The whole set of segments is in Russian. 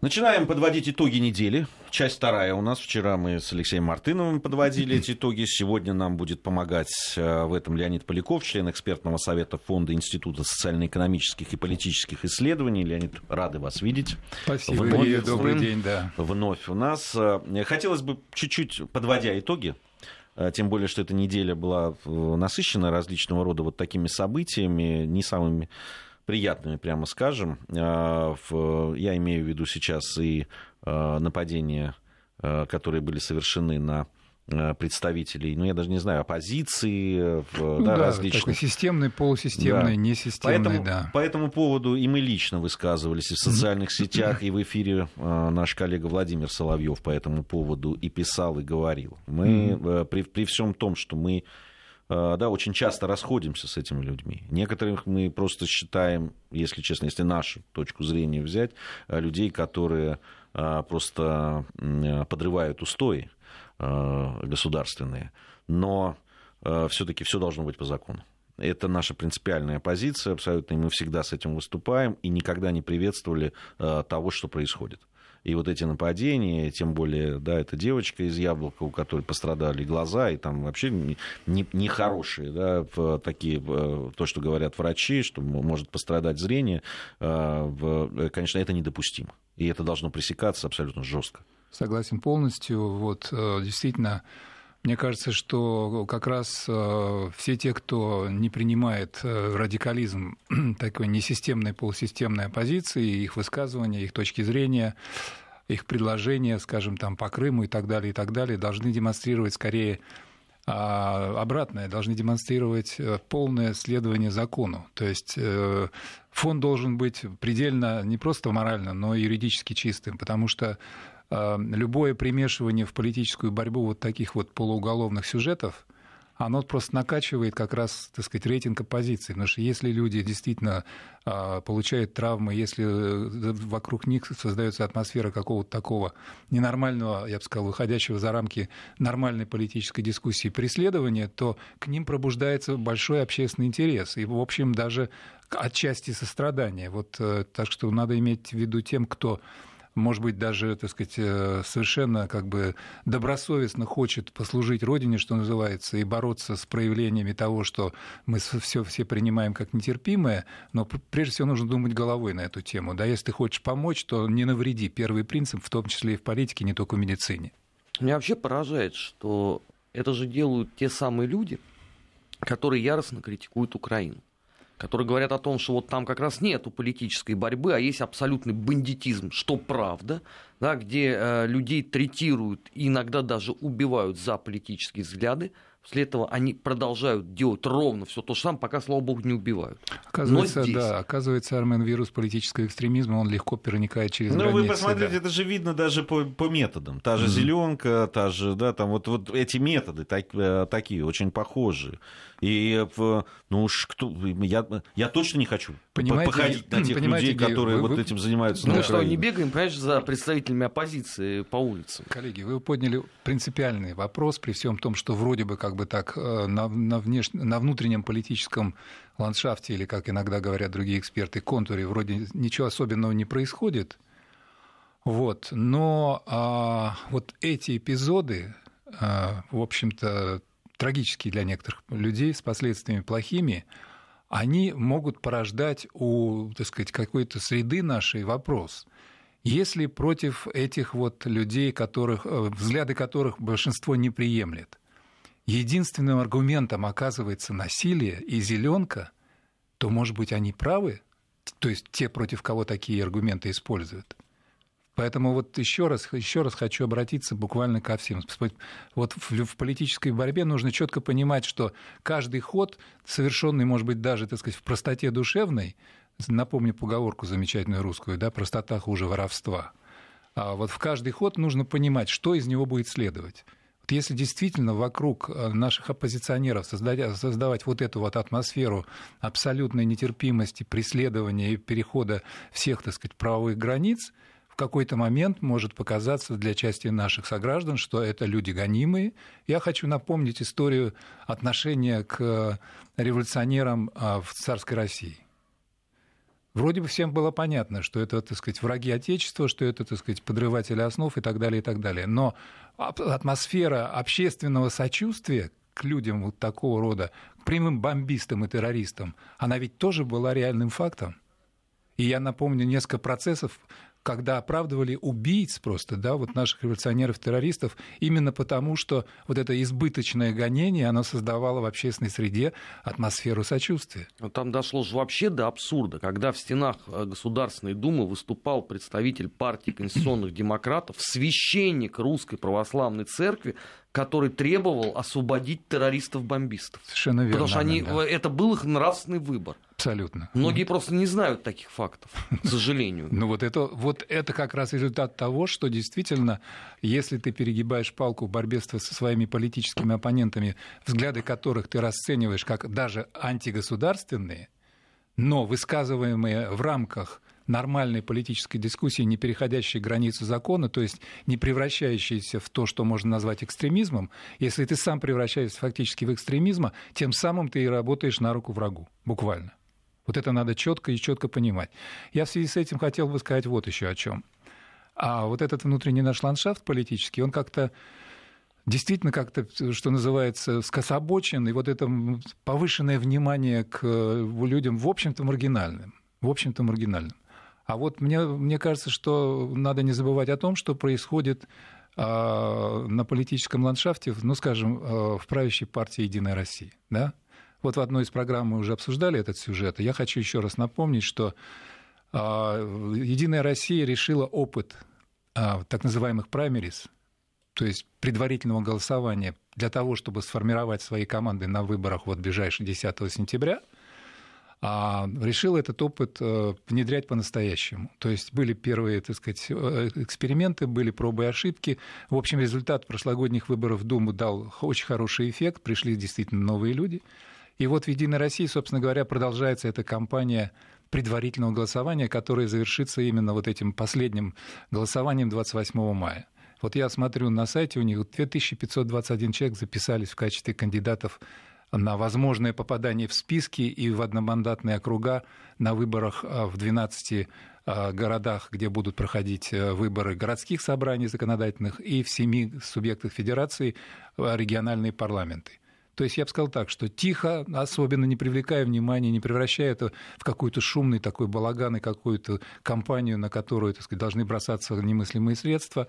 Начинаем подводить итоги недели. Часть вторая у нас. Вчера мы с Алексеем Мартыновым подводили эти итоги. Сегодня нам будет помогать э, в этом Леонид Поляков, член экспертного совета Фонда Института социально-экономических и политических исследований. Леонид, рады вас видеть. Спасибо, вновь, добрый день, да. Вновь у нас. Э, хотелось бы чуть-чуть, подводя итоги, э, тем более, что эта неделя была насыщена различного рода вот такими событиями, не самыми приятными, прямо скажем. А, я имею в виду сейчас и а, нападения, а, которые были совершены на представителей, ну, я даже не знаю, оппозиции, ну, да, да, различных. Такой системный, полусистемный, да. несистемный, Поэтому, да. По этому поводу и мы лично высказывались и в социальных сетях, и в эфире наш коллега Владимир Соловьев по этому поводу и писал, и говорил. Мы при, при всем том, что мы Э, да, очень часто расходимся с этими людьми. Некоторых мы просто считаем, если честно, если нашу точку зрения взять, э, людей, которые э, просто подрывают устои государственные. Но все-таки все должно быть по закону. Это наша принципиальная позиция абсолютно, и мы всегда с этим выступаем и никогда не приветствовали того, что происходит. И вот эти нападения, тем более, да, это девочка из Яблока, у которой пострадали глаза, и там вообще нехорошие, не, не да, такие, то, что говорят врачи, что может пострадать зрение, э, конечно, это недопустимо. И это должно пресекаться абсолютно жестко. Согласен полностью. Вот э, действительно, мне кажется, что как раз э, все те, кто не принимает радикализм такой несистемной, полусистемной оппозиции, их высказывания, их точки зрения, их предложения, скажем, там по Крыму и так далее, и так далее, должны демонстрировать скорее а, обратное, должны демонстрировать э, полное следование закону. То есть э, фонд должен быть предельно не просто морально, но и юридически чистым, потому что э, любое примешивание в политическую борьбу вот таких вот полууголовных сюжетов – оно просто накачивает как раз, так сказать, рейтинг оппозиции. Потому что если люди действительно а, получают травмы, если э, вокруг них создается атмосфера какого-то такого ненормального, я бы сказал, выходящего за рамки нормальной политической дискуссии преследования, то к ним пробуждается большой общественный интерес. И, в общем, даже отчасти сострадание. Вот, э, так что надо иметь в виду тем, кто может быть, даже, так сказать, э, совершенно как бы добросовестно хочет послужить Родине, что называется, и бороться с проявлениями того, что мы все, все принимаем как нетерпимое, но прежде всего нужно думать головой на эту тему. Да, если ты хочешь помочь, то не навреди. Первый принцип, в том числе и в политике, не только в медицине. Меня вообще поражает, что это же делают те самые люди, которые яростно критикуют Украину которые говорят о том, что вот там как раз нету политической борьбы, а есть абсолютный бандитизм, что правда, да, где э, людей третируют и иногда даже убивают за политические взгляды, После этого они продолжают делать ровно все то же самое, пока, слава богу, не убивают. Оказывается, здесь... да, оказывается, Армен, вирус политического экстремизма, он легко проникает через ну, границы. Ну, вы посмотрите, да. это же видно даже по, по методам. Та же mm-hmm. зеленка, та же, да, там вот, вот эти методы так, э, такие, очень похожие. И, ну уж кто, я, я точно не хочу понимаете, походить на тех людей, которые вы, вот этим занимаются. Ну, что, не бегаем, понимаешь, за представителями оппозиции по улице. Коллеги, вы подняли принципиальный вопрос при всем том, что вроде бы как бы так э, на, на, внеш... на внутреннем политическом ландшафте, или, как иногда говорят другие эксперты, контуре, вроде ничего особенного не происходит. Вот. Но а, вот эти эпизоды, а, в общем-то, трагические для некоторых людей, с последствиями плохими, они могут порождать у, так сказать, какой-то среды нашей вопрос – если против этих вот людей, которых, э, взгляды которых большинство не приемлет, единственным аргументом оказывается насилие и зеленка, то, может быть, они правы? То есть те, против кого такие аргументы используют. Поэтому вот еще раз, еще раз хочу обратиться буквально ко всем. Вот в, политической борьбе нужно четко понимать, что каждый ход, совершенный, может быть, даже, так сказать, в простоте душевной, напомню поговорку замечательную русскую, да, простота хуже воровства. А вот в каждый ход нужно понимать, что из него будет следовать. Вот если действительно вокруг э, наших оппозиционеров создать, создавать вот эту вот атмосферу абсолютной нетерпимости, преследования и перехода всех, так сказать, правовых границ, какой-то момент может показаться для части наших сограждан, что это люди гонимые. Я хочу напомнить историю отношения к революционерам а, в царской России Вроде бы всем было понятно, что это, так сказать, враги Отечества, что это, так сказать, подрыватели основ и так далее, и так далее. Но атмосфера общественного сочувствия к людям вот такого рода, к прямым бомбистам и террористам, она ведь тоже была реальным фактом. И я напомню несколько процессов, когда оправдывали убийц просто, да, вот наших революционеров-террористов, именно потому, что вот это избыточное гонение, оно создавало в общественной среде атмосферу сочувствия. Но там дошло же вообще до абсурда, когда в стенах э, Государственной Думы выступал представитель партии конституционных демократов, священник Русской Православной Церкви, который требовал освободить террористов-бомбистов. Совершенно верно. Потому что они, да. это был их нравственный выбор. Абсолютно. Многие просто не знают таких фактов, к сожалению. Ну вот это, вот это как раз результат того, что действительно, если ты перегибаешь палку в борьбе со своими политическими оппонентами, взгляды которых ты расцениваешь как даже антигосударственные, но высказываемые в рамках нормальной политической дискуссии, не переходящей границу закона, то есть не превращающейся в то, что можно назвать экстремизмом, если ты сам превращаешься фактически в экстремизм, тем самым ты и работаешь на руку врагу, буквально. Вот это надо четко и четко понимать. Я в связи с этим хотел бы сказать вот еще о чем. А вот этот внутренний наш ландшафт политический, он как-то действительно как-то, что называется, скособочен, и вот это повышенное внимание к людям, в общем-то, маргинальным. В общем-то, маргинальным. А вот мне, мне кажется, что надо не забывать о том, что происходит э, на политическом ландшафте, ну, скажем, э, в правящей партии «Единая Россия». Да? Вот в одной из программ мы уже обсуждали этот сюжет. И я хочу еще раз напомнить, что э, «Единая Россия» решила опыт так называемых праймерис, то есть предварительного голосования для того, чтобы сформировать свои команды на выборах вот ближайшие 10 сентября – а решил этот опыт э, внедрять по-настоящему. То есть были первые, так сказать, э, эксперименты, были пробы и ошибки. В общем, результат прошлогодних выборов в Думу дал очень хороший эффект, пришли действительно новые люди. И вот в «Единой России», собственно говоря, продолжается эта кампания предварительного голосования, которая завершится именно вот этим последним голосованием 28 мая. Вот я смотрю на сайте, у них 2521 человек записались в качестве кандидатов на возможное попадание в списки и в одномандатные округа на выборах а, в 12 а, городах, где будут проходить э, выборы городских собраний законодательных, и в семи субъектах федерации а, региональные парламенты. То есть я бы сказал так, что тихо, особенно не привлекая внимания, не превращая это в какой-то шумный такой балаган и какую-то кампанию, на которую так сказать, должны бросаться немыслимые средства.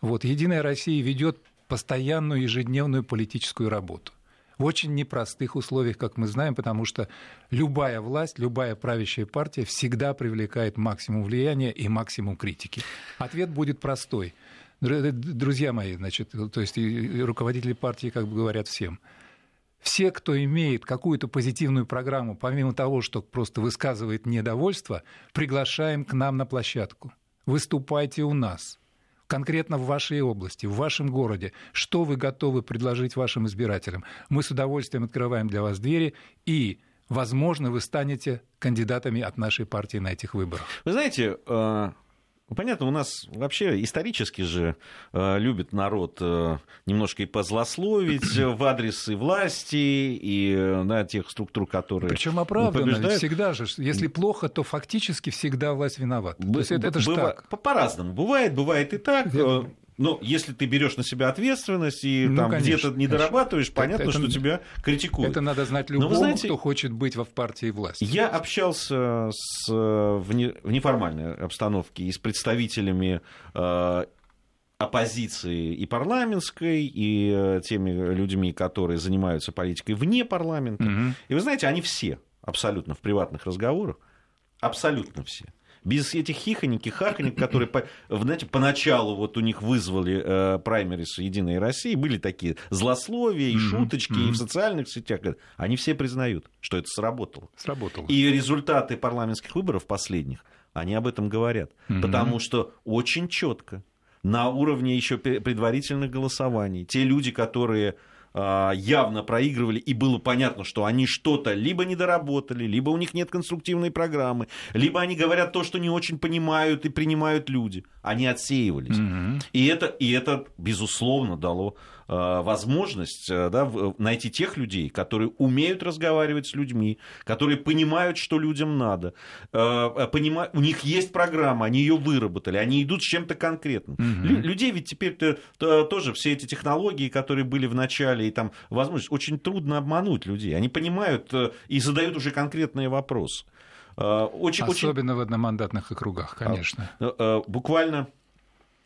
Вот, Единая Россия ведет постоянную ежедневную политическую работу в очень непростых условиях, как мы знаем, потому что любая власть, любая правящая партия всегда привлекает максимум влияния и максимум критики. Ответ будет простой. Друзья мои, значит, то есть руководители партии как бы говорят всем, все, кто имеет какую-то позитивную программу, помимо того, что просто высказывает недовольство, приглашаем к нам на площадку. Выступайте у нас конкретно в вашей области, в вашем городе, что вы готовы предложить вашим избирателям. Мы с удовольствием открываем для вас двери и возможно, вы станете кандидатами от нашей партии на этих выборах. Вы знаете, э, понятно, у нас вообще исторически же э, любит народ э, немножко и позлословить в адрес и власти, и э, на тех структур, которые Причем оправданно, побеждают. всегда же. Если плохо, то фактически всегда власть виновата. Б- то есть это, это же так. По-разному. Бывает, бывает и так. Я... Но если ты берешь на себя ответственность и ну, там где-то не дорабатываешь, понятно, это, что тебя критикуют. Это надо знать любому, знаете, кто хочет быть в партии власти. Я общался с, в, не, в неформальной обстановке и с представителями э, оппозиции и парламентской, и э, теми людьми, которые занимаются политикой вне парламента. Угу. И вы знаете, они все абсолютно в приватных разговорах, абсолютно все без этих хихоньки, хахонек, которые, знаете, поначалу вот у них вызвали э, праймерис «Единой России», были такие злословия и шуточки, и в социальных сетях. Они все признают, что это сработало. Сработало. И результаты парламентских выборов последних, они об этом говорят. Потому что очень четко на уровне еще предварительных голосований те люди, которые явно проигрывали, и было понятно, что они что-то либо не доработали, либо у них нет конструктивной программы, либо они говорят то, что не очень понимают и принимают люди. они отсеивались. Mm-hmm. И, это, и это, безусловно, дало возможность э, да, найти тех людей, которые умеют разговаривать с людьми, которые понимают, что людям надо, э, понимают, у них есть программа, они ее выработали, они идут с чем-то конкретным. Mm-hmm. Лю- людей ведь теперь -то, то, тоже все эти технологии, которые были в начале, и там возможность, очень трудно обмануть людей. Они понимают э, и задают уже конкретные вопросы. Э, очень, Особенно очень... в одномандатных округах, конечно. А, э, буквально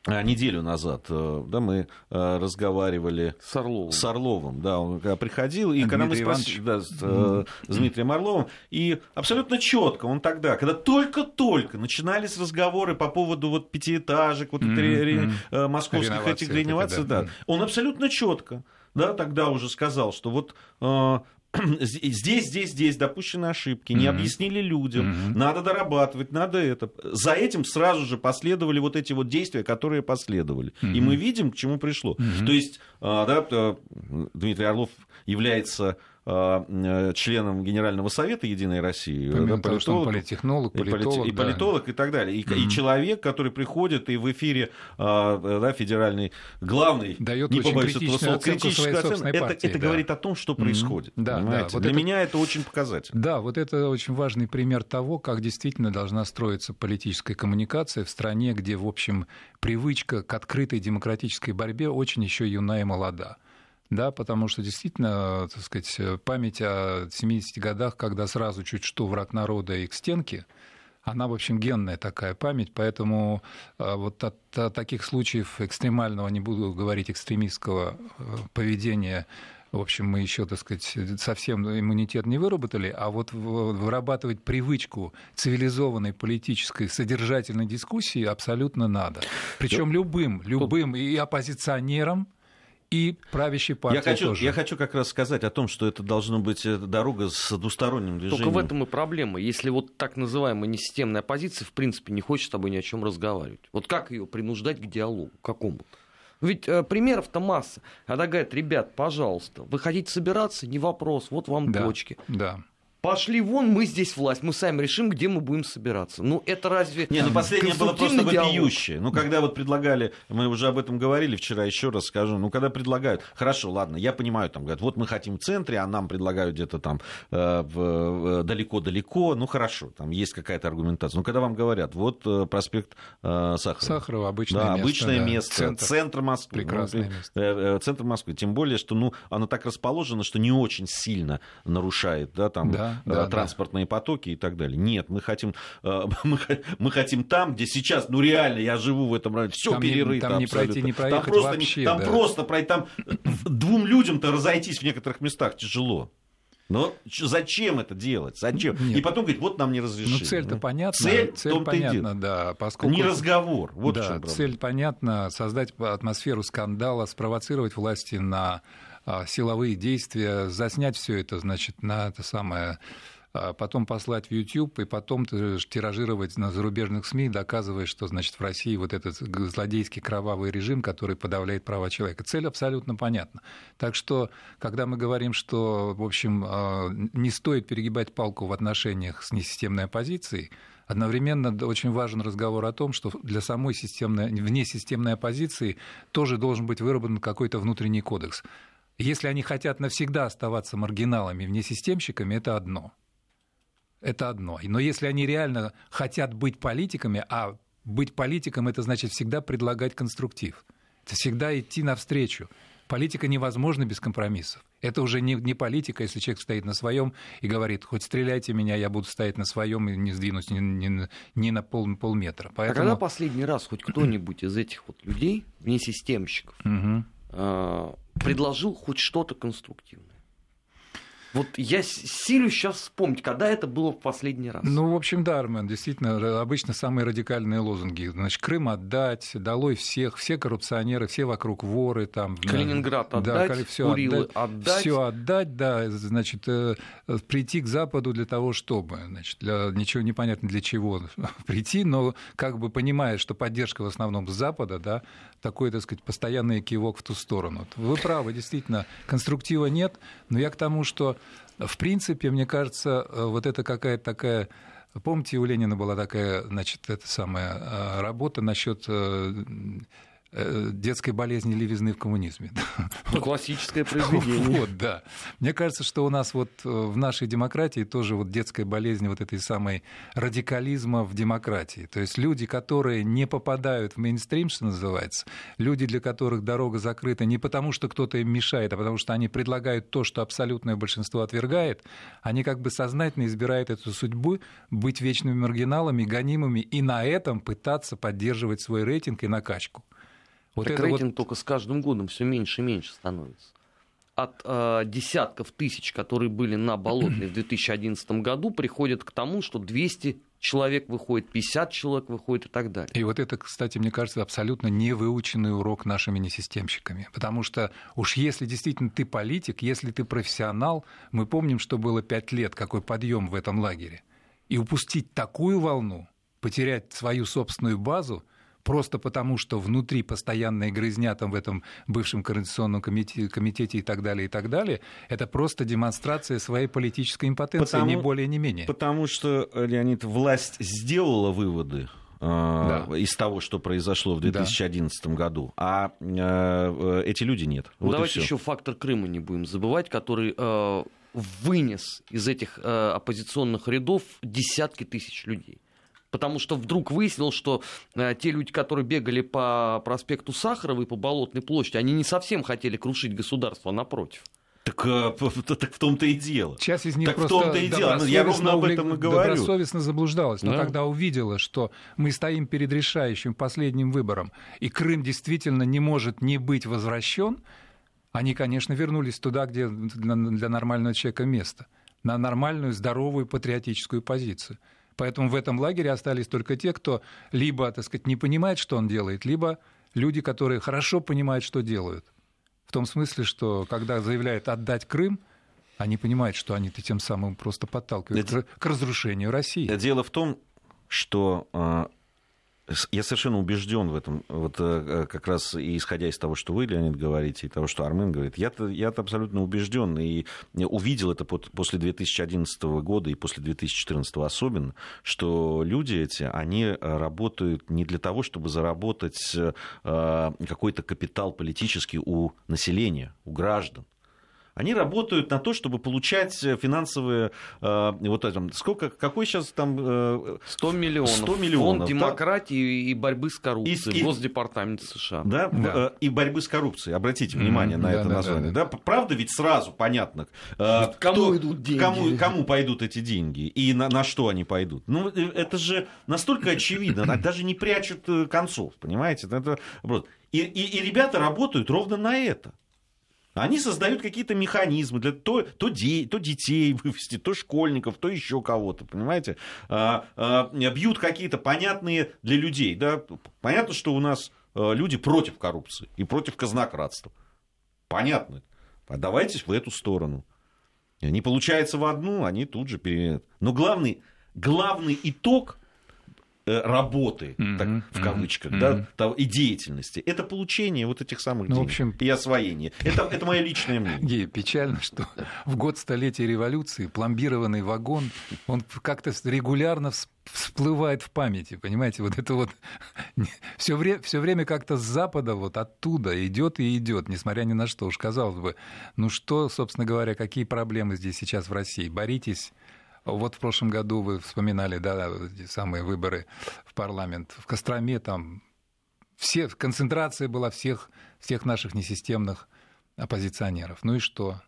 неделю назад да, мы разговаривали с Орловым. С Орловым да, он приходил, и когда мы спросили да, с, с Дмитрием Орловым, и абсолютно четко он тогда, когда только-только начинались разговоры по поводу вот пятиэтажек, вот mm-hmm. ре, ре, московских реновации этих реноваций, да. да, он абсолютно четко да, тогда уже сказал, что вот здесь, здесь, здесь допущены ошибки, не mm-hmm. объяснили людям, mm-hmm. надо дорабатывать, надо это. За этим сразу же последовали вот эти вот действия, которые последовали. Mm-hmm. И мы видим, к чему пришло. Mm-hmm. То есть, а, да, Дмитрий Орлов является а, членом Генерального совета Единой России, Помимо да, политолог, того, что он политтехнолог, политолог, и, да. политолог и так далее. И, mm-hmm. и человек, который приходит и в эфире да, федеральный главный, дает не очень критичную слова, критическую оценку, это, партии, это да. говорит о том, что происходит. Mm-hmm. Да, да, вот Для это... меня это очень показательно. Да, вот это очень важный пример того, как действительно должна строиться политическая коммуникация в стране, где, в общем, привычка к открытой демократической борьбе очень еще юна и молода да, потому что действительно, так сказать, память о 70 годах, когда сразу чуть что враг народа и к стенке, она, в общем, генная такая память, поэтому а, вот от, от таких случаев экстремального, не буду говорить экстремистского э, поведения, в общем, мы еще, так сказать, совсем иммунитет не выработали, а вот вырабатывать привычку цивилизованной политической содержательной дискуссии абсолютно надо. Причем любым, любым и оппозиционерам, и правящей партии я хочу, тоже. Я хочу как раз сказать о том, что это должна быть э, дорога с двусторонним движением. Только в этом и проблема. Если вот так называемая несистемная оппозиция, в принципе, не хочет с тобой ни о чем разговаривать. Вот как ее принуждать к диалогу какому-то? Ведь э, примеров-то масса. Она говорит, ребят, пожалуйста, вы хотите собираться, не вопрос, вот вам да, точки. Да пошли вон, мы здесь власть, мы сами решим, где мы будем собираться. Ну, это разве... Не, ну последнее было просто вопиющее. Ну, когда вот предлагали, мы уже об этом говорили вчера, еще раз скажу, ну, когда предлагают, хорошо, ладно, я понимаю, там, говорят, вот мы хотим в центре, а нам предлагают где-то там э, далеко-далеко, ну, хорошо, там есть какая-то аргументация. Но когда вам говорят, вот э, проспект э, Сахарова. Сахарова, обычное да, место. обычное да. место, центр, центр Москвы. Прекрасное ну, место. Центр Москвы, тем более, что, ну, оно так расположено, что не очень сильно нарушает, да, там... Да да, транспортные да. потоки и так далее. Нет, мы хотим, э, мы, мы хотим там, где сейчас, ну реально, я живу в этом районе, все перерыто. там не пройти, не проехать там просто, вообще. Там да. просто пройти, там двум людям-то разойтись в некоторых местах тяжело. Но зачем это делать? Зачем? Нет. И потом говорить, вот нам не разрешили. Ну, цель-то понятна. Цель, цель понятна, да. Поскольку... Не разговор. Вот да, цель понятна. Создать атмосферу скандала, спровоцировать власти на силовые действия, заснять все это, значит, на это самое а потом послать в YouTube и потом тиражировать на зарубежных СМИ, доказывая, что значит в России вот этот злодейский кровавый режим, который подавляет права человека. Цель абсолютно понятна. Так что, когда мы говорим, что, в общем, а, не стоит перегибать палку в отношениях с несистемной оппозицией, Одновременно очень важен разговор о том, что для самой системной, внесистемной оппозиции тоже должен быть выработан какой-то внутренний кодекс. Если они хотят навсегда оставаться маргиналами, внесистемщиками, это одно – это одно. Но если они реально хотят быть политиками, а быть политиком это значит всегда предлагать конструктив, это всегда идти навстречу. Политика невозможна без компромиссов. Это уже не, не политика, если человек стоит на своем и говорит, хоть стреляйте меня, я буду стоять на своем и не сдвинусь ни, ни, ни на пол, полметра. Поэтому... А когда последний раз хоть кто-нибудь из этих вот людей, вне системщиков, предложил хоть что-то конструктивное? Вот я силю сейчас вспомнить, когда это было в последний раз. Ну, в общем, да, Армен, действительно, обычно самые радикальные лозунги. Значит, Крым отдать, долой всех, все коррупционеры, все вокруг воры. Там, Калининград отдать, да, все Курилы отдать, отдать. Все отдать, да, значит, э, прийти к Западу для того, чтобы, значит, для, ничего непонятно для чего прийти, но как бы понимая, что поддержка в основном с Запада, да, такой, так сказать, постоянный кивок в ту сторону. Вы правы, действительно, конструктива нет, но я к тому, что в принципе, мне кажется, э, вот это какая-то такая Помните, у Ленина была такая, значит, эта самая э, работа насчет Э, детской болезни левизны в коммунизме. Ну, классическое произведение. Вот, да. Мне кажется, что у нас вот э, в нашей демократии тоже вот детская болезнь вот этой самой радикализма в демократии. То есть люди, которые не попадают в мейнстрим, что называется, люди, для которых дорога закрыта не потому, что кто-то им мешает, а потому что они предлагают то, что абсолютное большинство отвергает, они как бы сознательно избирают эту судьбу быть вечными маргиналами, гонимыми и на этом пытаться поддерживать свой рейтинг и накачку. Вот так рейтинг вот... только с каждым годом все меньше и меньше становится. От э, десятков тысяч, которые были на Болотной в 2011 году, приходят к тому, что 200 человек выходит, 50 человек выходит и так далее. И вот это, кстати, мне кажется, абсолютно невыученный урок нашими несистемщиками. Потому что уж если действительно ты политик, если ты профессионал, мы помним, что было 5 лет, какой подъем в этом лагере. И упустить такую волну, потерять свою собственную базу – просто потому, что внутри постоянная грызня там в этом бывшем координационном комитете, комитете и так далее, и так далее, это просто демонстрация своей политической импотенции, потому, не более, не менее. Потому что, Леонид, власть сделала выводы да. Э, из того, что произошло в 2011 да. году, а э, эти люди нет. Вот Давайте еще фактор Крыма не будем забывать, который э, вынес из этих э, оппозиционных рядов десятки тысяч людей потому что вдруг выяснилось, что э, те люди, которые бегали по проспекту Сахарова и по Болотной площади, они не совсем хотели крушить государство, а напротив. Так, э, так в том-то и дело. Часть из них так просто в том-то и дело. Ну, я ровно об этом и говорю. Добросовестно заблуждалась. Но да. когда увидела, что мы стоим перед решающим последним выбором, и Крым действительно не может не быть возвращен, они, конечно, вернулись туда, где для нормального человека место. На нормальную, здоровую, патриотическую позицию. Поэтому в этом лагере остались только те, кто либо, так сказать, не понимает, что он делает, либо люди, которые хорошо понимают, что делают. В том смысле, что когда заявляют отдать Крым, они понимают, что они тем самым просто подталкивают Это... к разрушению России. Дело в том, что а, я совершенно убежден в этом, вот э, э, как раз исходя из того, что вы, Леонид, говорите, и того, что Армен говорит. Я-то, я-то абсолютно убежден и увидел это после 2011 года и после 2014 особенно, что люди эти, они э, работают не для того, чтобы заработать какой-то капитал политический у населения, у граждан они работают на то, чтобы получать финансовые, э, вот это, сколько, какой сейчас там... Э, 100 миллионов. 100 миллионов. Фонд демократии и борьбы с коррупцией, и, Госдепартамент США. Да, да. Э, и борьбы с коррупцией, обратите внимание mm-hmm, на да, это да, название. Да, да. Да? Правда ведь сразу понятно, э, кому кто, идут деньги. Кому, кому пойдут эти деньги и на, на что они пойдут. Ну, э, это же настолько очевидно, даже не прячут э, концов, понимаете? Это, и, и, и ребята работают ровно на это. Они создают какие-то механизмы для то, то, де, то детей вывести, то школьников, то еще кого-то, понимаете? А, а, бьют какие-то понятные для людей. Да? Понятно, что у нас а, люди против коррупции и против казнократства. Понятно. А давайте в эту сторону. Не получается в одну, они тут же переменят. Но главный, главный итог Э, работы, mm-hmm. так, в кавычках, mm-hmm. да, и деятельности. Это получение вот этих самых ну, денег в общем, и освоение. Это, это мое личное мнение. Гея, печально, что в год столетия революции пломбированный вагон, он как-то регулярно всплывает в памяти, понимаете, вот это вот все время, все время как-то с запада вот оттуда идет и идет, несмотря ни на что. Уж казалось бы, ну что, собственно говоря, какие проблемы здесь сейчас в России? Боритесь вот в прошлом году вы вспоминали, да, самые выборы в парламент. В Костроме там все, концентрация была всех, всех наших несистемных оппозиционеров. Ну и что?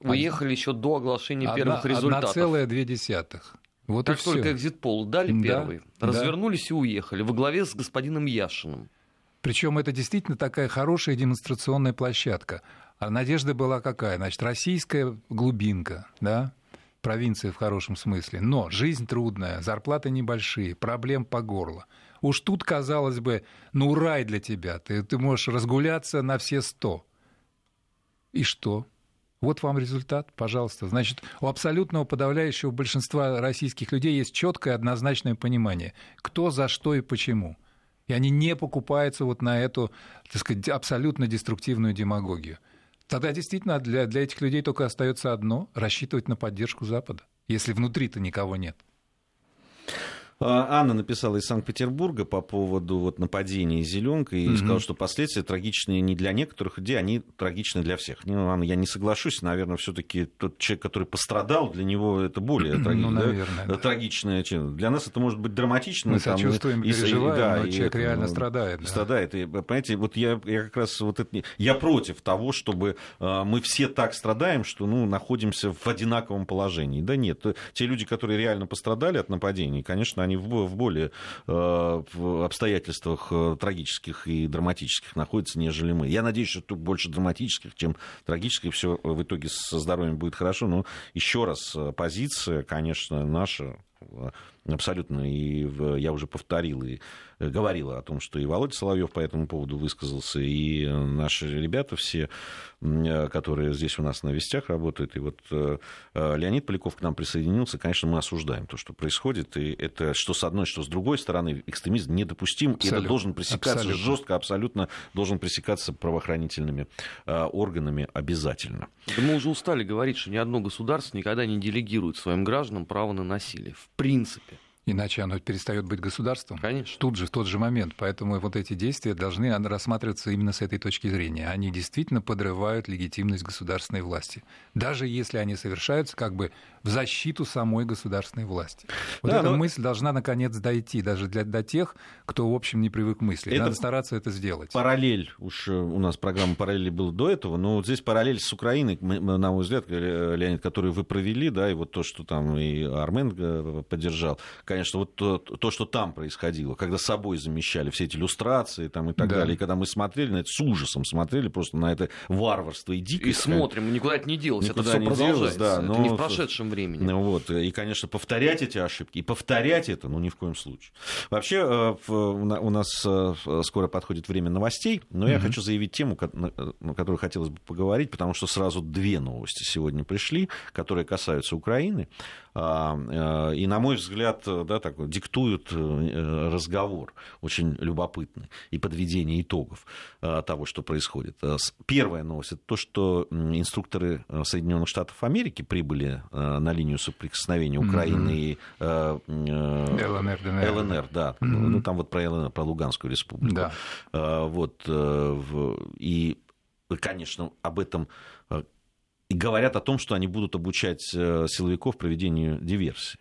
Уехали еще до оглашения одна, первых результатов. Целая две десятых. Вот как только экзит-пол дали первый, да, развернулись и уехали во главе с господином Яшиным. Причем это действительно такая хорошая демонстрационная площадка. А надежда была какая? Значит, российская глубинка, да, провинции в хорошем смысле. Но жизнь трудная, зарплаты небольшие, проблем по горло. Уж тут, казалось бы, ну рай для тебя. Ты, ты можешь разгуляться на все сто. И что? Вот вам результат, пожалуйста. Значит, у абсолютного подавляющего большинства российских людей есть четкое однозначное понимание, кто за что и почему. И они не покупаются вот на эту, так сказать, абсолютно деструктивную демагогию. Тогда действительно для, для этих людей только остается одно – рассчитывать на поддержку Запада, если внутри-то никого нет. А, Анна написала из Санкт-Петербурга по поводу вот нападения зеленкой и mm-hmm. сказала, что последствия трагичные не для некоторых людей, они трагичны для всех. Ну, Анна, я не соглашусь, наверное, все-таки тот человек, который пострадал, для него это более траги... ну, наверное, да? трагичное. Для нас это может быть драматично. Мы там, сочувствуем, и, переживаем, да, но и человек это, реально ну, страдает. Да. Страдает. И, понимаете, вот я, я как раз вот это, я против того, чтобы э, мы все так страдаем, что ну, находимся в одинаковом положении. Да нет, те люди, которые реально пострадали от нападений, конечно, они в, более э, в обстоятельствах э, трагических и драматических находятся, нежели мы. Я надеюсь, что тут больше драматических, чем трагических, все в итоге со здоровьем будет хорошо. Но еще раз, э, позиция, конечно, наша абсолютно, и я уже повторил и говорила о том, что и Володя Соловьев по этому поводу высказался, и наши ребята все, которые здесь у нас на вестях работают, и вот э, Леонид Поляков к нам присоединился, конечно, мы осуждаем то, что происходит, и это что с одной, что с другой стороны, экстремизм недопустим, абсолютно. и это должен пресекаться абсолютно. жестко, абсолютно должен пресекаться правоохранительными э, органами обязательно. Да мы уже устали говорить, что ни одно государство никогда не делегирует своим гражданам право на насилие. В принципе. Иначе оно перестает быть государством. Конечно. Тут же, в тот же момент. Поэтому вот эти действия должны рассматриваться именно с этой точки зрения. Они действительно подрывают легитимность государственной власти. Даже если они совершаются как бы в защиту самой государственной власти. Вот да, эта но... мысль должна наконец дойти, даже для, для тех, кто, в общем, не привык мыслить. Это Надо стараться это сделать. Параллель, уж э, у нас программа параллели была до этого, но вот здесь параллель с Украиной, на мой взгляд, Леонид, которую вы провели, да, и вот то, что там и Армен э, поддержал, конечно, вот то, то, что там происходило, когда собой замещали все эти иллюстрации там, и так да. далее, и когда мы смотрели на это с ужасом, смотрели просто на это варварство и дикость. И смотрим, никуда это не делось, никуда это все продолжается, да, но... это не в прошедшем времени. Ну, вот, и, конечно, повторять эти ошибки, и повторять это, ну, ни в коем случае. Вообще, э, у нас э, скоро подходит время новостей, но я mm-hmm. хочу заявить тему, на которую хотелось бы поговорить, потому что сразу две новости сегодня пришли, которые касаются Украины. А, э, и, на мой взгляд, да, так, диктуют э, разговор очень любопытный и подведение итогов э, того, что происходит. Первая новость – это то, что инструкторы Соединенных Штатов Америки прибыли на линию соприкосновения Украины mm-hmm. и ЛНР, ДНР. ЛНР, да. Mm-hmm. Ну, там вот про ЛНР, про Луганскую республику. Да. Вот, и, конечно, об этом говорят о том, что они будут обучать э, силовиков проведению диверсии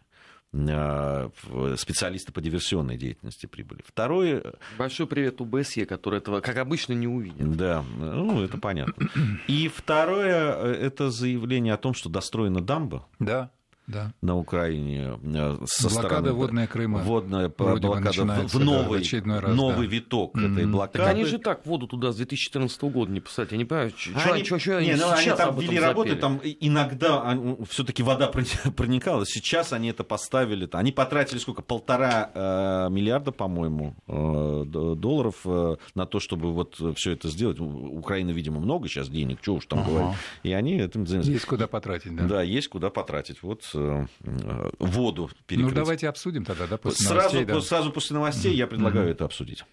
э, специалисты по диверсионной деятельности прибыли. Второе... Большой привет УБСЕ, который этого, как обычно, не увидит. Да, ну, это понятно. И второе, э, это заявление о том, что достроена дамба. Да да. на Украине э, со блокада стороны... водная Крыма. Водная блокада в новый, да, раз, новый да. виток mm-hmm. этой блокады. Так они же так воду туда с 2014 года не посадят. Я не понимаю, что они, что, что они, не, ну, они там вели работы, там иногда все-таки вода проникала. Сейчас они это поставили. Они потратили сколько? Полтора э, миллиарда, по-моему, э, долларов э, на то, чтобы вот все это сделать. У Украины, видимо, много сейчас денег, что уж там ага. говорить. И они этим занимаются. Есть куда потратить, да? Да, есть куда потратить. Вот воду перекрыть. Ну, давайте обсудим тогда, да, после сразу, новостей. Да. Сразу после новостей mm-hmm. я предлагаю mm-hmm. это обсудить.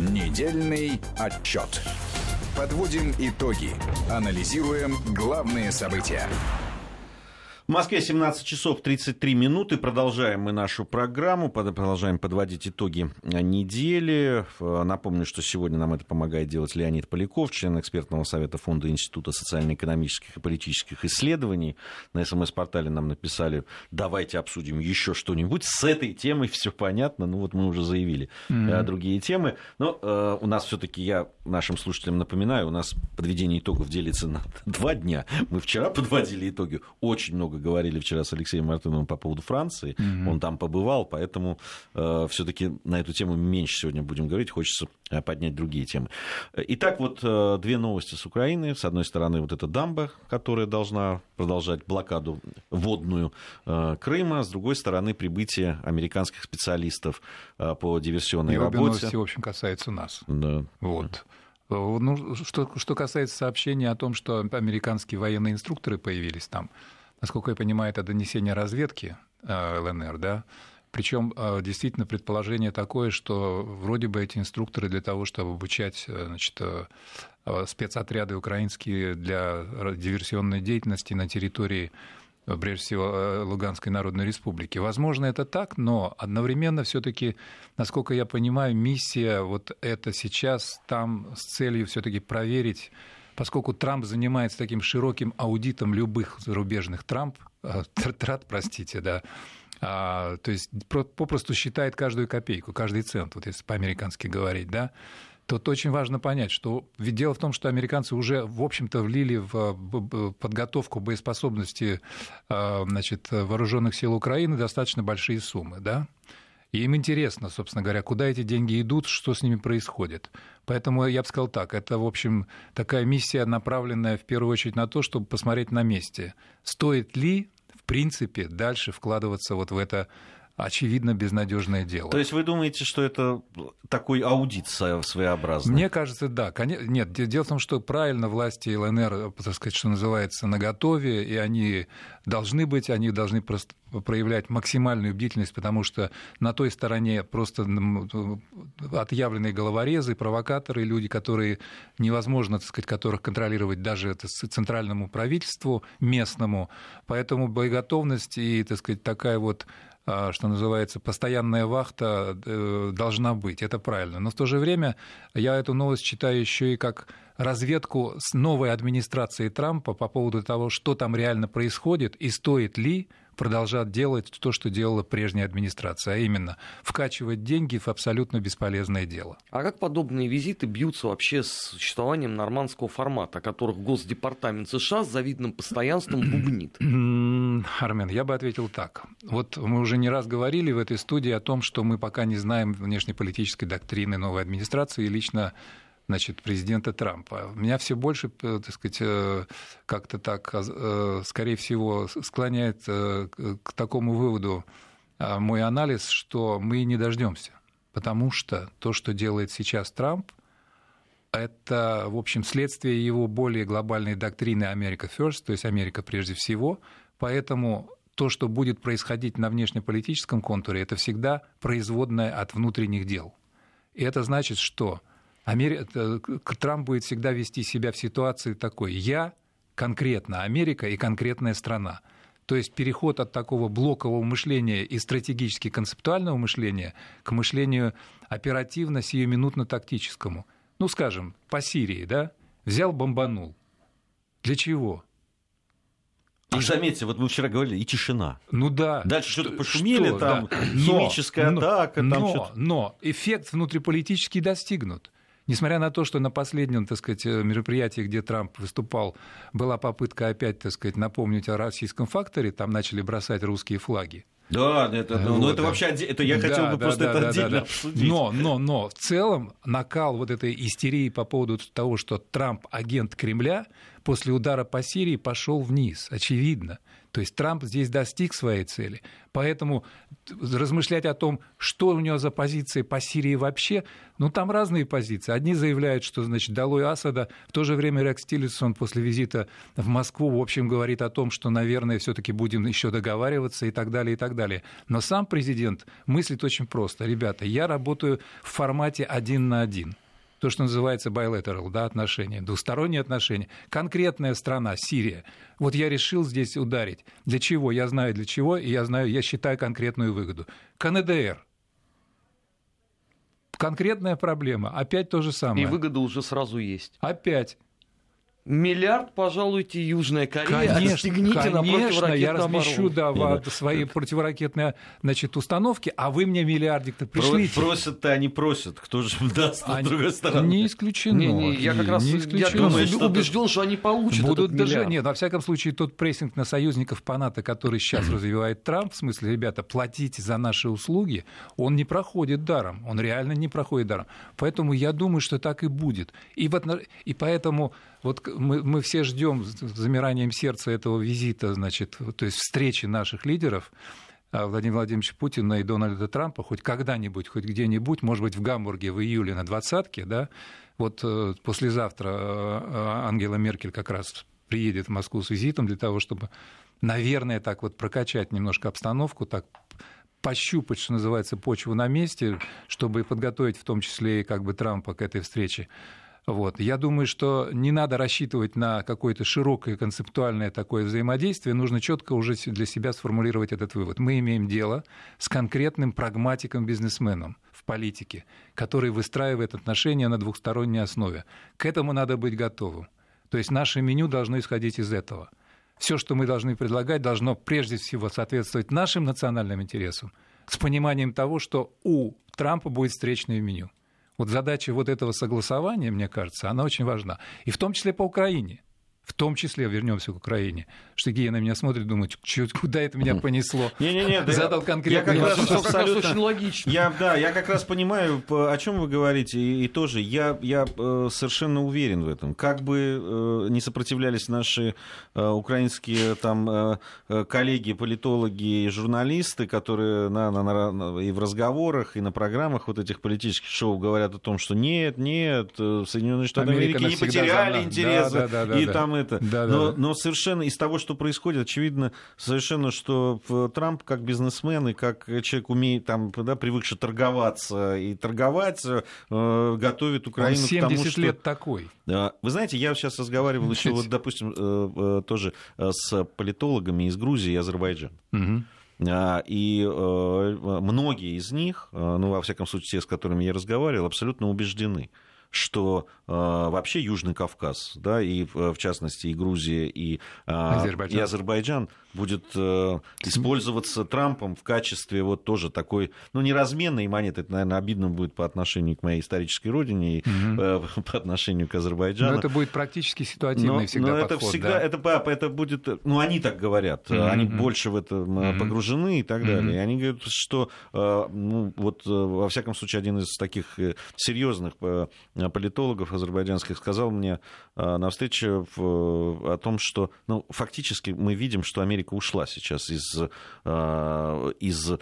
Недельный отчет. Подводим итоги. Анализируем главные события. В Москве 17 часов 33 минуты. Продолжаем мы нашу программу, продолжаем подводить итоги недели. Напомню, что сегодня нам это помогает делать Леонид Поляков, член экспертного совета Фонда Института социально-экономических и политических исследований. На СМС-портале нам написали, давайте обсудим еще что-нибудь. С этой темой все понятно. Ну вот мы уже заявили mm-hmm. другие темы. Но э, у нас все-таки, я нашим слушателям напоминаю, у нас подведение итогов делится на два дня. Мы вчера подводили итоги. Очень много говорили вчера с Алексеем Мартыновым по поводу Франции. Mm-hmm. Он там побывал, поэтому э, все-таки на эту тему меньше сегодня будем говорить. Хочется э, поднять другие темы. Итак, вот э, две новости с Украины. С одной стороны, вот эта дамба, которая должна продолжать блокаду водную э, Крыма. С другой стороны, прибытие американских специалистов э, по диверсионной И работе. Новости, в общем, касаются нас. Да. Вот. Ну, что, что касается сообщения о том, что американские военные инструкторы появились там, насколько я понимаю, это донесение разведки э, ЛНР, да, причем э, действительно предположение такое, что вроде бы эти инструкторы для того, чтобы обучать э, значит, спецотряды украинские для диверсионной деятельности на территории прежде всего Луганской Народной Республики. Возможно, это так, но одновременно все-таки, насколько я понимаю, миссия вот это сейчас там с целью все-таки проверить, поскольку Трамп занимается таким широким аудитом любых зарубежных Трамп, трат, простите, да, а, то есть попросту считает каждую копейку, каждый цент, вот если по-американски говорить, да, Тут очень важно понять, что ведь дело в том, что американцы уже, в общем-то, влили в подготовку боеспособности а, значит, вооруженных сил Украины достаточно большие суммы, да? И им интересно, собственно говоря, куда эти деньги идут, что с ними происходит. Поэтому я бы сказал так, это, в общем, такая миссия, направленная в первую очередь на то, чтобы посмотреть на месте, стоит ли, в принципе, дальше вкладываться вот в это очевидно безнадежное дело. То есть вы думаете, что это такой аудит своеобразный? Мне кажется, да. Нет, дело в том, что правильно власти ЛНР, так сказать, что называется, на готове, и они должны быть, они должны просто проявлять максимальную бдительность, потому что на той стороне просто отъявленные головорезы, провокаторы, люди, которые невозможно, так сказать, которых контролировать даже это центральному правительству местному. Поэтому боеготовность и, так сказать, такая вот что называется, постоянная вахта э, должна быть, это правильно. Но в то же время я эту новость читаю еще и как разведку с новой администрацией Трампа по поводу того, что там реально происходит и стоит ли продолжать делать то, что делала прежняя администрация, а именно вкачивать деньги в абсолютно бесполезное дело. А как подобные визиты бьются вообще с существованием нормандского формата, о которых Госдепартамент США с завидным постоянством бубнит? Армен, я бы ответил так. Вот мы уже не раз говорили в этой студии о том, что мы пока не знаем внешнеполитической доктрины новой администрации, и лично значит, президента Трампа. Меня все больше, э, так сказать, э, как-то так, э, скорее всего, склоняет к такому выводу мой анализ, что мы не дождемся, потому что то, что делает сейчас Трамп, это, в общем, следствие его более глобальной доктрины Америка First, то есть Америка прежде всего, поэтому то, что будет происходить на внешнеполитическом контуре, это всегда производное от внутренних дел. И это значит, что Амери... Трамп будет всегда вести себя в ситуации такой «я конкретно Америка и конкретная страна». То есть переход от такого блокового мышления и стратегически концептуального мышления к мышлению оперативно-сиюминутно-тактическому. Ну, скажем, по Сирии, да? Взял, бомбанул. Для чего? И заметьте, вот мы вчера говорили, и тишина. Ну да. Дальше что-то пошумели, что, там да. химическая но, атака. Там но, но эффект внутриполитический достигнут. Несмотря на то, что на последнем, так сказать, э, мероприятии, где Трамп выступал, была попытка опять, так сказать, напомнить о российском факторе, там начали бросать русские флаги. Да, это, вот, ну, это вообще это я да, хотел бы да, просто да, это да, отдельно да, да. обсудить. Но, но, но в целом накал вот этой истерии по поводу того, что Трамп агент Кремля, после удара по Сирии пошел вниз, очевидно. То есть Трамп здесь достиг своей цели. Поэтому размышлять о том, что у него за позиции по Сирии вообще, ну там разные позиции. Одни заявляют, что, значит, долой Асада. В то же время Рекс Тиллерсон после визита в Москву, в общем, говорит о том, что, наверное, все таки будем еще договариваться и так далее, и так далее. Но сам президент мыслит очень просто. Ребята, я работаю в формате один на один то, что называется bilateral, да, отношения, двусторонние отношения. Конкретная страна, Сирия. Вот я решил здесь ударить. Для чего? Я знаю для чего, и я знаю, я считаю конкретную выгоду. КНДР. Конкретная проблема. Опять то же самое. И выгода уже сразу есть. Опять. Миллиард, пожалуйте, Южная Корея, конечно, конечно, я размещу да, в свои противоракетные значит, установки, а вы мне миллиардик-то пришлите. Просят-то они просят, кто же даст они... с другой стороны. Не исключено. Не, не, я как раз не исключено. я думаю, что убежден, что они получат Будут этот даже, Нет, во всяком случае, тот прессинг на союзников по НАТО, который сейчас развивает Трамп, в смысле, ребята, платите за наши услуги, он не проходит даром, он реально не проходит даром. Поэтому я думаю, что так и будет. И, вот, и поэтому вот мы, мы все ждем с замиранием сердца этого визита, значит, то есть встречи наших лидеров. А Владимира Владимировича Путина и Дональда Трампа хоть когда-нибудь, хоть где-нибудь, может быть, в Гамбурге в июле на двадцатке, да, вот э, послезавтра э, э, Ангела Меркель как раз приедет в Москву с визитом для того, чтобы, наверное, так вот прокачать немножко обстановку, так пощупать, что называется, почву на месте, чтобы подготовить в том числе и как бы Трампа к этой встрече. Вот. Я думаю, что не надо рассчитывать на какое-то широкое концептуальное такое взаимодействие, нужно четко уже для себя сформулировать этот вывод. Мы имеем дело с конкретным прагматиком-бизнесменом в политике, который выстраивает отношения на двухсторонней основе. К этому надо быть готовым. То есть наше меню должно исходить из этого. Все, что мы должны предлагать, должно прежде всего соответствовать нашим национальным интересам, с пониманием того, что у Трампа будет встречное меню. Вот задача вот этого согласования, мне кажется, она очень важна. И в том числе по Украине в том числе, вернемся к Украине, что Гея на меня смотрит, думает, куда это меня понесло. Не-не-не, задал конкретный я как. Раз абсолютно, очень логично. Я, да, я как раз понимаю, о чем вы говорите, и, и тоже я, я э, совершенно уверен в этом. Как бы э, не сопротивлялись наши э, украинские там коллеги, политологи и журналисты, которые на, на, на, и в разговорах, и на программах вот этих политических шоу говорят о том, что нет, нет, Соединенные Штаты Америка Америки не потеряли интересы, да, да, да, и там это. Да, но, да. но совершенно из того, что происходит, очевидно совершенно, что Трамп как бизнесмен и как человек умеет там, да, привыкший торговаться и торговать, э, готовит Украину Он 70 к тому, что... лет такой. Вы знаете, я сейчас разговаривал еще, вот, допустим, э, э, тоже э, с политологами из Грузии и Азербайджана. Угу. И многие из них, ну, во всяком случае, те, с которыми я разговаривал, абсолютно убеждены, что э, вообще Южный Кавказ, да, и в частности и Грузия, и, э, Азербайджан. и Азербайджан будет э, использоваться Трампом в качестве вот тоже такой, ну, не разменной монеты, это, наверное, обидно будет по отношению к моей исторической родине и угу. э, по отношению к Азербайджану. Но это будет практически ситуативный но, всегда но подход, это всегда, да? это, папа, это будет, ну, они так говорят, угу. они больше в это угу. погружены и так далее. И они говорят, что, э, ну, вот, э, во всяком случае, один из таких серьезных политологов азербайджанских сказал мне на встрече о том, что, ну, фактически мы видим, что Америка ушла сейчас из, из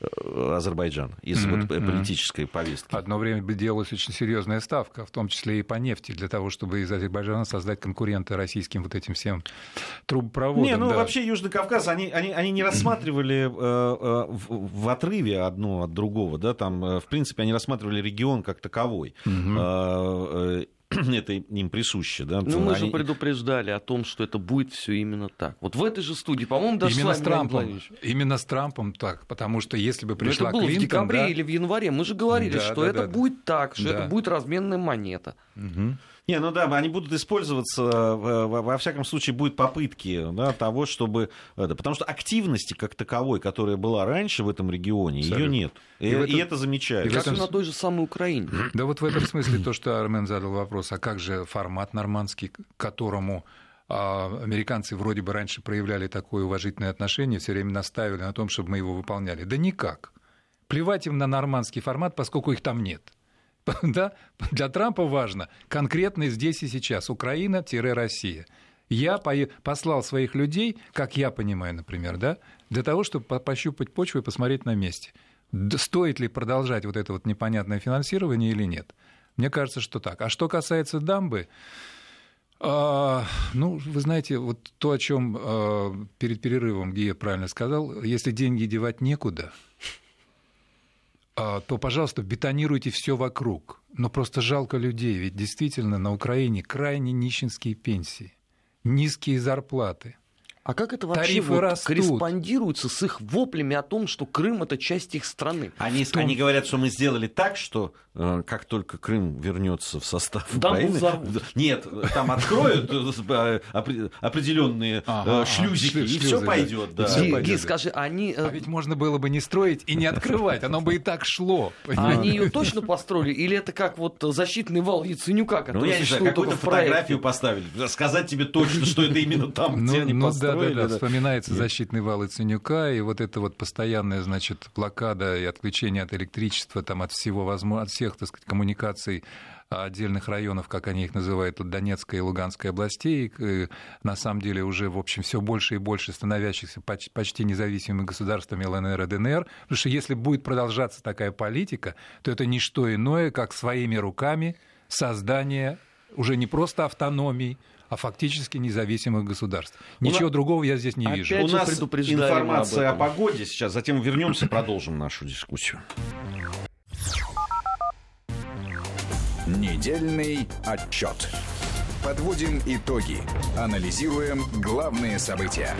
Азербайджана из mm-hmm. вот политической повестки. Одно время делалась очень серьезная ставка, в том числе и по нефти, для того, чтобы из Азербайджана создать конкуренты российским вот этим всем трубопроводам. Не, ну да. вообще Южный Кавказ, они, они, они не рассматривали э, э, в, в отрыве одно от другого, да, там, э, в принципе, они рассматривали регион как таковой. Mm-hmm. Э, это им присуще. Да? Ну, мы Они... же предупреждали о том, что это будет все именно так. Вот в этой же студии, по-моему, даже именно с, с Трампом. Именно с Трампом так, потому что если бы пришла Но это было Клинтон, в декабре да... или в январе, мы же говорили, да, что да, это да, будет так, что да. это будет разменная монета. Угу. Не, ну да, они будут использоваться, во всяком случае, будут попытки да, того, чтобы... Это, потому что активности как таковой, которая была раньше в этом регионе, ее нет. И, и, этом... и это замечают. И как этом... на той же самой Украине. Да вот в этом смысле то, что Армен задал вопрос, а как же формат нормандский, к которому а американцы вроде бы раньше проявляли такое уважительное отношение, все время настаивали на том, чтобы мы его выполняли. Да никак. Плевать им на нормандский формат, поскольку их там нет. да, для Трампа важно конкретно здесь и сейчас Украина-Россия. Я послал своих людей, как я понимаю, например, да, для того, чтобы пощупать почву и посмотреть на месте. Стоит ли продолжать вот это вот непонятное финансирование или нет? Мне кажется, что так. А что касается дамбы, а, ну, вы знаете, вот то, о чем а, перед перерывом Гия правильно сказал, если деньги девать некуда, то, пожалуйста, бетонируйте все вокруг. Но просто жалко людей, ведь действительно на Украине крайне нищенские пенсии, низкие зарплаты – а как это вообще вот корреспондируется с их воплями о том, что Крым это часть их страны? Они, том... они говорят, что мы сделали так, что э, как только Крым вернется в состав там Украины, взорвут. нет, там откроют э, определенные э, шлюзики и все пойдет. Да. Ги, скажи, они... А ведь можно было бы не строить и не открывать, оно бы и так шло. А они ее точно построили, или это как вот защитный вал Яценюка, который ну, я не знаю, какую-то фотографию поставили, сказать тебе точно, что это именно там, где они построили да, да, да. Вспоминается Нет. защитный вал Иценюка, и вот это вот постоянная, значит, блокада и отключение от электричества, там, от всего возможно, от всех, так сказать, коммуникаций отдельных районов, как они их называют, тут Донецкой и Луганской областей, на самом деле уже, в общем, все больше и больше становящихся почти независимыми государствами ЛНР и ДНР, потому что если будет продолжаться такая политика, то это не что иное, как своими руками создание уже не просто автономии, а фактически независимых государств. Ничего нас... другого я здесь не Опять вижу. У нас информация о погоде сейчас, затем вернемся, продолжим нашу дискуссию. Недельный отчет. Подводим итоги. Анализируем главные события.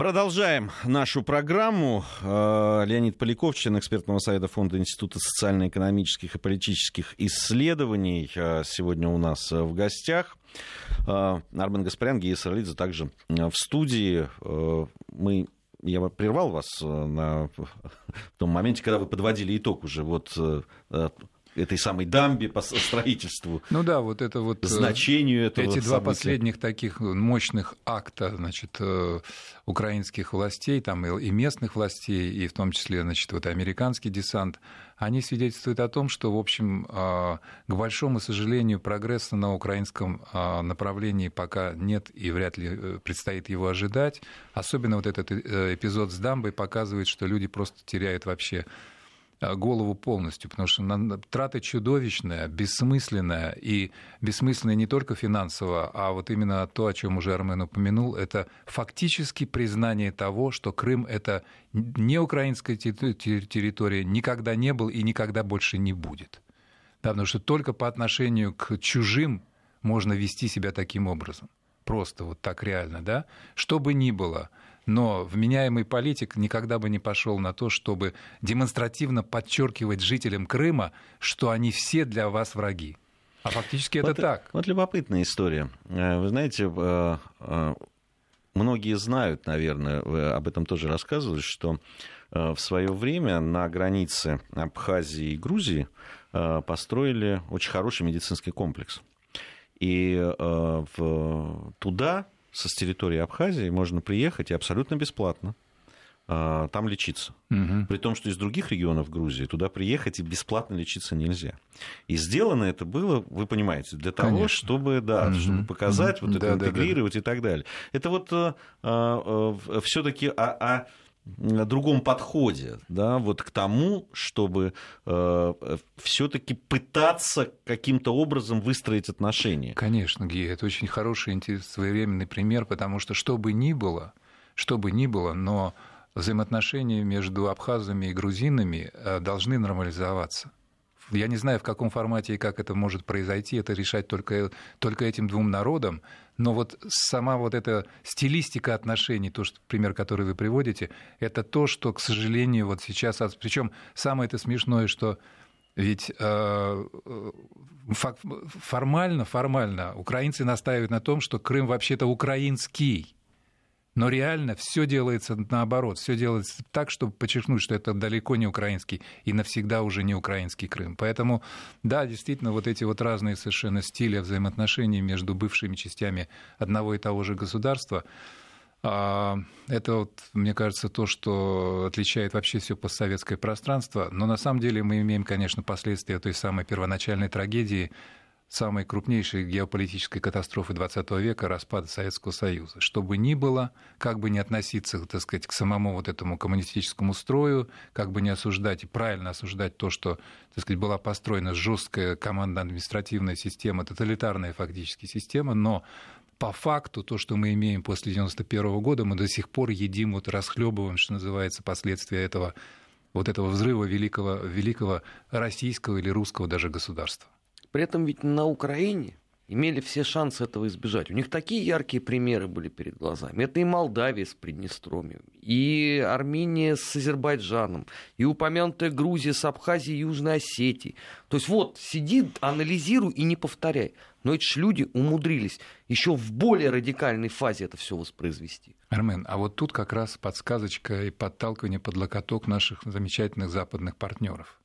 Продолжаем нашу программу. Э, Леонид Поляков, член экспертного совета Фонда Института социально-экономических и политических исследований, э, сегодня у нас в гостях. Э, Армен Гаспарян, Гея Саралидзе также в студии. Мы я прервал вас на том моменте, когда вы подводили итог уже вот этой самой дамбе по строительству. Ну да, вот это вот... Э, значению этого Эти события. два последних таких мощных акта, значит, э, украинских властей, там и местных властей, и в том числе, значит, вот американский десант, они свидетельствуют о том, что, в общем, э, к большому сожалению, прогресса на украинском направлении пока нет и вряд ли предстоит его ожидать. Особенно вот этот эпизод с дамбой показывает, что люди просто теряют вообще Э, голову полностью, потому что трата чудовищная, бессмысленная, и бессмысленная не только финансово, а вот именно то, о чем уже Армен упомянул, это фактически признание того, что Крым — это не украинская территория, никогда не был и никогда больше не будет. Да, потому что только по отношению к чужим можно вести себя таким образом. Просто вот так реально, да? Что бы ни было — но вменяемый политик никогда бы не пошел на то, чтобы демонстративно подчеркивать жителям Крыма, что они все для вас враги. А фактически это вот, так. Вот любопытная история. Э, вы знаете, э, э, многие знают, наверное, вы об этом тоже рассказывали, что в свое время на границе Абхазии и Грузии построили очень хороший медицинский комплекс. И туда со с территории Абхазии можно приехать и абсолютно бесплатно а, там лечиться. Угу. При том, что из других регионов Грузии туда приехать и бесплатно лечиться нельзя. И сделано это было, вы понимаете, для того, Конечно. чтобы, да, угу. чтобы показать, угу. вот это да, интегрировать да, да. и так далее. Это вот а, а, все-таки а, а другом подходе, да, вот к тому, чтобы э, все-таки пытаться каким-то образом выстроить отношения. Конечно, Ги, это очень хороший, своевременный пример, потому что что бы ни было, что бы ни было, но взаимоотношения между абхазами и грузинами э, должны нормализоваться. Я не знаю, в каком формате и как это может произойти, это решать только, только этим двум народам, но вот сама вот эта стилистика отношений, то, что, пример, который вы приводите, это то, что, к сожалению, вот сейчас... Причем самое это смешное, что ведь э, формально, формально украинцы настаивают на том, что Крым вообще-то украинский. Но реально все делается наоборот, все делается так, чтобы подчеркнуть, что это далеко не украинский и навсегда уже не украинский Крым. Поэтому, да, действительно, вот эти вот разные совершенно стили взаимоотношений между бывшими частями одного и того же государства, а, это, вот, мне кажется, то, что отличает вообще все постсоветское пространство. Но на самом деле мы имеем, конечно, последствия той самой первоначальной трагедии, самой крупнейшей геополитической катастрофы XX века, распада Советского Союза. Что бы ни было, как бы не относиться, так сказать, к самому вот этому коммунистическому строю, как бы не осуждать и правильно осуждать то, что, так сказать, была построена жесткая командно-административная система, тоталитарная фактически система, но по факту то, что мы имеем после 1991 года, мы до сих пор едим, вот расхлебываем, что называется, последствия этого вот этого взрыва великого, великого российского или русского даже государства. При этом ведь на Украине имели все шансы этого избежать. У них такие яркие примеры были перед глазами. Это и Молдавия с Приднестровьем, и Армения с Азербайджаном, и упомянутая Грузия с Абхазией и Южной Осетией. То есть вот, сиди, анализируй и не повторяй. Но эти же люди умудрились еще в более радикальной фазе это все воспроизвести. Армен, а вот тут как раз подсказочка и подталкивание под локоток наших замечательных западных партнеров.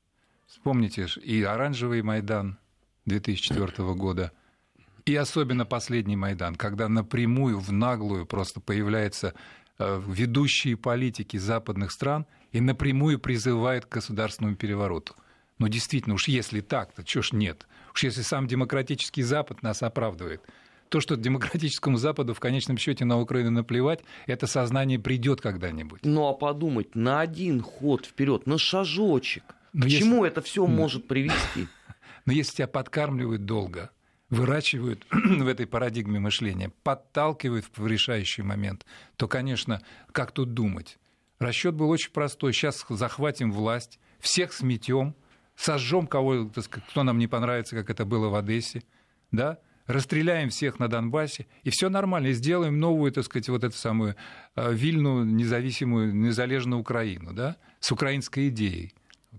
Вспомните и оранжевый Майдан, 2004 года. И особенно последний Майдан, когда напрямую, в наглую просто появляются э, ведущие политики западных стран и напрямую призывает к государственному перевороту. Но действительно, уж если так, то чего ж нет? Уж если сам демократический Запад нас оправдывает. То, что демократическому Западу в конечном счете на Украину наплевать, это сознание придет когда-нибудь. Ну а подумать на один ход вперед, на шажочек. Но К если... чему это все может привести? Но если тебя подкармливают долго, выращивают в этой парадигме мышления, подталкивают в решающий момент, то, конечно, как тут думать? Расчет был очень простой. Сейчас захватим власть, всех сметем, сожжем кого, кто нам не понравится, как это было в Одессе, да, расстреляем всех на Донбассе, и все нормально, и сделаем новую, так сказать, вот эту самую э, вильную, независимую, незалежную Украину, да, с украинской идеей.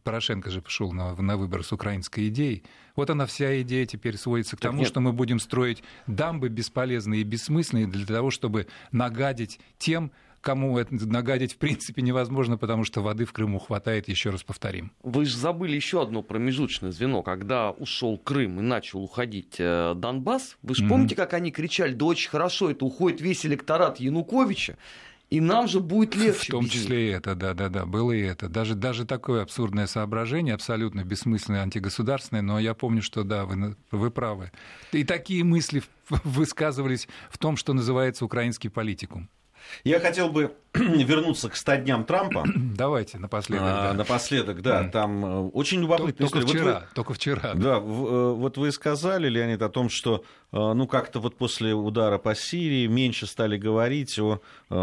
Порошенко же пошел на, на выбор с украинской идеей. Вот она вся идея теперь сводится к тому, нет. что мы будем строить дамбы бесполезные и бессмысленные для того, чтобы нагадить тем, кому это нагадить в принципе невозможно, потому что воды в Крыму хватает, еще раз повторим. Вы же забыли еще одно промежуточное звено. Когда ушел Крым и начал уходить э, Донбасс, вы же mm-hmm. помните, как они кричали, да очень хорошо, это уходит весь электорат Януковича, и нам же будет легче. В том числе и это, да, да, да, было и это. Даже, даже такое абсурдное соображение, абсолютно бессмысленное, антигосударственное, но я помню, что да, вы, вы правы. И такие мысли высказывались в том, что называется украинский политикум. Я хотел бы вернуться к 100 дням Трампа. Давайте, напоследок. А, да. Напоследок, да. Mm. Там э, очень любопытно. Только, вчера, вот вы, только вчера. Да, э, вот вы сказали, Леонид, о том, что э, ну как-то вот после удара по Сирии меньше стали говорить о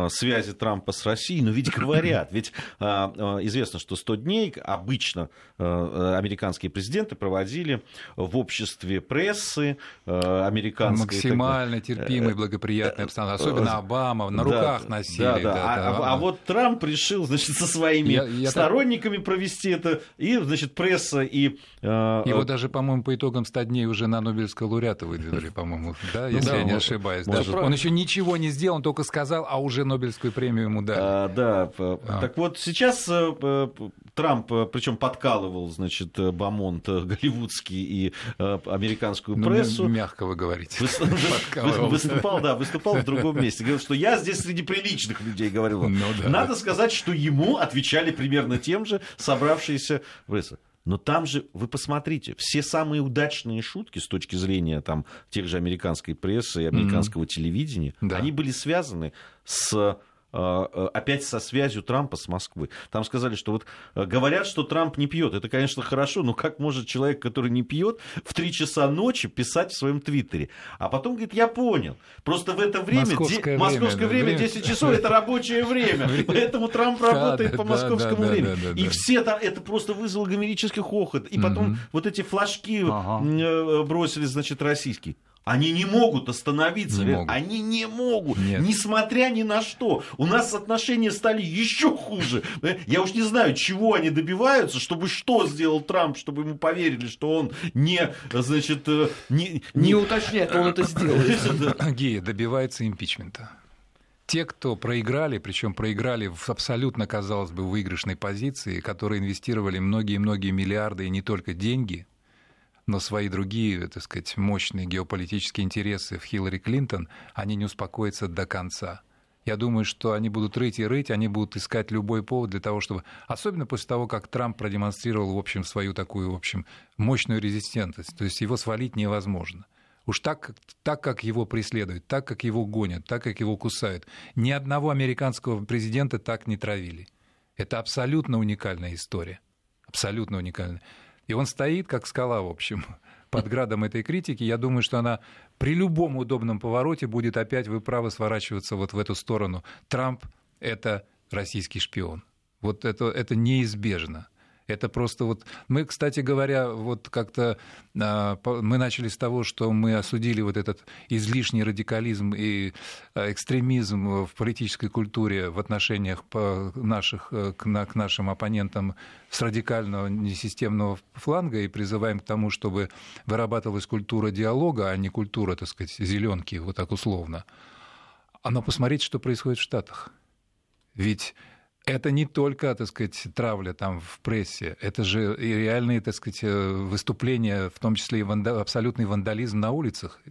связи Трампа с Россией. Но ведь говорят, ведь известно, что 100 дней обычно американские президенты проводили в обществе прессы американской. Максимально терпимой, благоприятной обстановке. Особенно Обама на руках да, носили. Да, да. да а, а вот Трамп решил, значит, со своими я, я сторонниками так... провести это, и, значит, пресса и... Э, Его даже, по-моему, по итогам 100 дней уже на Нобелевского лауреата выдвинули, по-моему, да, если да, я не ошибаюсь. Да. Он еще ничего не сделал, он только сказал, а уже Нобелевскую премию ему дали. А, да, а. так вот сейчас э, э, Трамп, причем подкалывал, значит, Бамонт голливудский и американскую ну, прессу. Ну, мягко вы говорите. Выступал, да, выступал в другом месте. Говорил, что я здесь среди приличных людей говорил. Ну, да. Надо сказать, что ему отвечали примерно тем же собравшиеся пресса. Но там же, вы посмотрите, все самые удачные шутки с точки зрения там, тех же американской прессы и американского mm-hmm. телевидения, да. они были связаны с опять со связью Трампа с Москвой. Там сказали, что вот э, говорят, что Трамп не пьет. Это, конечно, хорошо, но как может человек, который не пьет, в 3 часа ночи писать в своем твиттере? А потом говорит, я понял. Просто в это время, московское, де... время, московское время, время 10 часов, это рабочее время. Поэтому Трамп работает по московскому времени. И все там, это просто вызвало гомерический хохот. И потом вот эти флажки э, бросили, значит, российские. Они не могут остановиться. Не могут. Они не могут. Нет. Несмотря ни на что. У нас отношения стали еще хуже. Я уж не знаю, чего они добиваются, чтобы что сделал Трамп, чтобы ему поверили, что он не, значит, э, не... Не, не уточняет, он это сделает. Гея добивается импичмента. Те, кто проиграли, причем проиграли в абсолютно, казалось бы, выигрышной позиции, которые инвестировали многие-многие миллиарды и не только деньги, но свои другие, так сказать, мощные геополитические интересы в Хиллари Клинтон, они не успокоятся до конца. Я думаю, что они будут рыть и рыть, они будут искать любой повод для того, чтобы... Особенно после того, как Трамп продемонстрировал, в общем, свою такую, в общем, мощную резистентность. То есть его свалить невозможно. Уж так, так, как его преследуют, так, как его гонят, так, как его кусают. Ни одного американского президента так не травили. Это абсолютно уникальная история. Абсолютно уникальная. И он стоит, как скала, в общем, под градом этой критики. Я думаю, что она при любом удобном повороте будет опять, вы правы, сворачиваться вот в эту сторону. Трамп — это российский шпион. Вот это, это неизбежно. Это просто вот... Мы, кстати говоря, вот как-то а, мы начали с того, что мы осудили вот этот излишний радикализм и а, экстремизм в политической культуре в отношениях наших, э, к нашим оппонентам с радикального несистемного фланга и призываем к тому, чтобы вырабатывалась культура диалога, а не культура, так сказать, зеленки, вот так условно. А но посмотрите, что происходит в Штатах. Ведь это не только, так сказать, травля там в прессе, это же и реальные, так сказать, э, выступления, в том числе и ванда... абсолютный вандализм на улицах.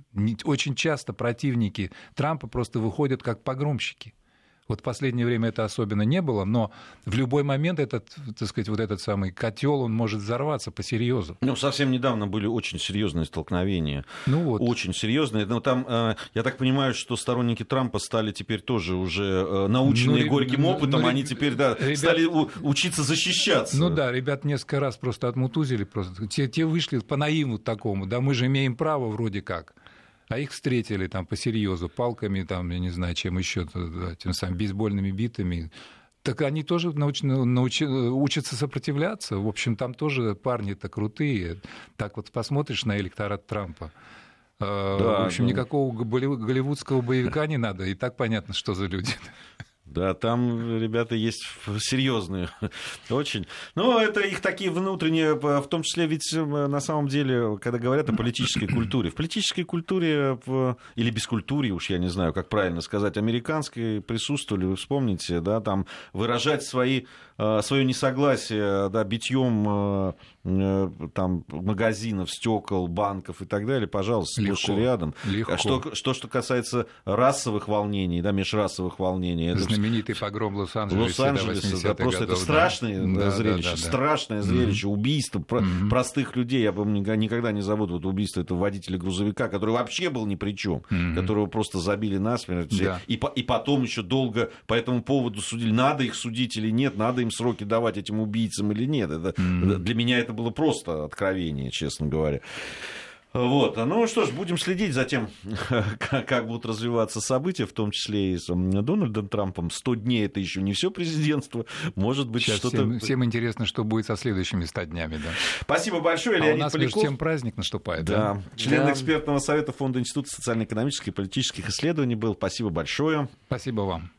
Очень часто противники Трампа просто выходят как погромщики. Вот в последнее время это особенно не было, но в любой момент этот, так сказать, вот этот самый котел, он может взорваться по серьезу. Ну, совсем недавно были очень серьезные столкновения. Ну вот. Очень серьезные. Но там, э, я так понимаю, что сторонники Трампа стали теперь тоже уже э, наученные ну, горьким опытом, ну, они теперь, да, ребят... стали учиться защищаться. Ну да, ребят несколько раз просто отмутузили, просто. Те, те вышли по наиву такому, да, мы же имеем право вроде как а их встретили там по серьезу палками, там, я не знаю, чем еще, тем самым бейсбольными битами. Так они тоже науч, науч, учатся сопротивляться. В общем, там тоже парни-то крутые. Так вот посмотришь на электорат Трампа. Э, да, в общем, ну... никакого голливудского боевика не надо, и так понятно, что за люди. Да, там ребята есть серьезные очень. Но это их такие внутренние, в том числе ведь э, на самом деле, когда говорят о политической культуре, в политической культуре или без культуры, уж я не знаю, как правильно сказать, американской присутствовали, вы вспомните, да, там выражать свои, э, свое несогласие, да, битьем э, там магазинов, стекол, банков и так далее, пожалуйста, и рядом. Легко. А что, что, что касается расовых волнений, да, межрасовых волнений, это знаменитый погром Лос-Анджелеса. Лос-Анджелесе, да, просто годов, это страшное да. зрелище, да, да, да, страшное зрелище, убийство mm-hmm. простых людей. Я помню, никогда не забуду вот убийство этого водителя грузовика, который вообще был ни при чем, mm-hmm. которого просто забили насмерть. Да. И, и потом еще долго по этому поводу судили, надо их судить или нет, надо им сроки давать этим убийцам или нет. Это, mm-hmm. Для меня это было просто откровение, честно говоря. Вот. Ну что ж, будем следить за тем, как будут развиваться события, в том числе и с Дональдом Трампом. 100 дней это еще не все президентство. Может быть, Сейчас что-то... Всем, всем интересно, что будет со следующими 100 днями. Да. Спасибо большое, а Леонид у нас Поляков. между тем праздник наступает. Да. да. Член да. экспертного совета Фонда Института социально-экономических и политических исследований был. Спасибо большое. Спасибо вам.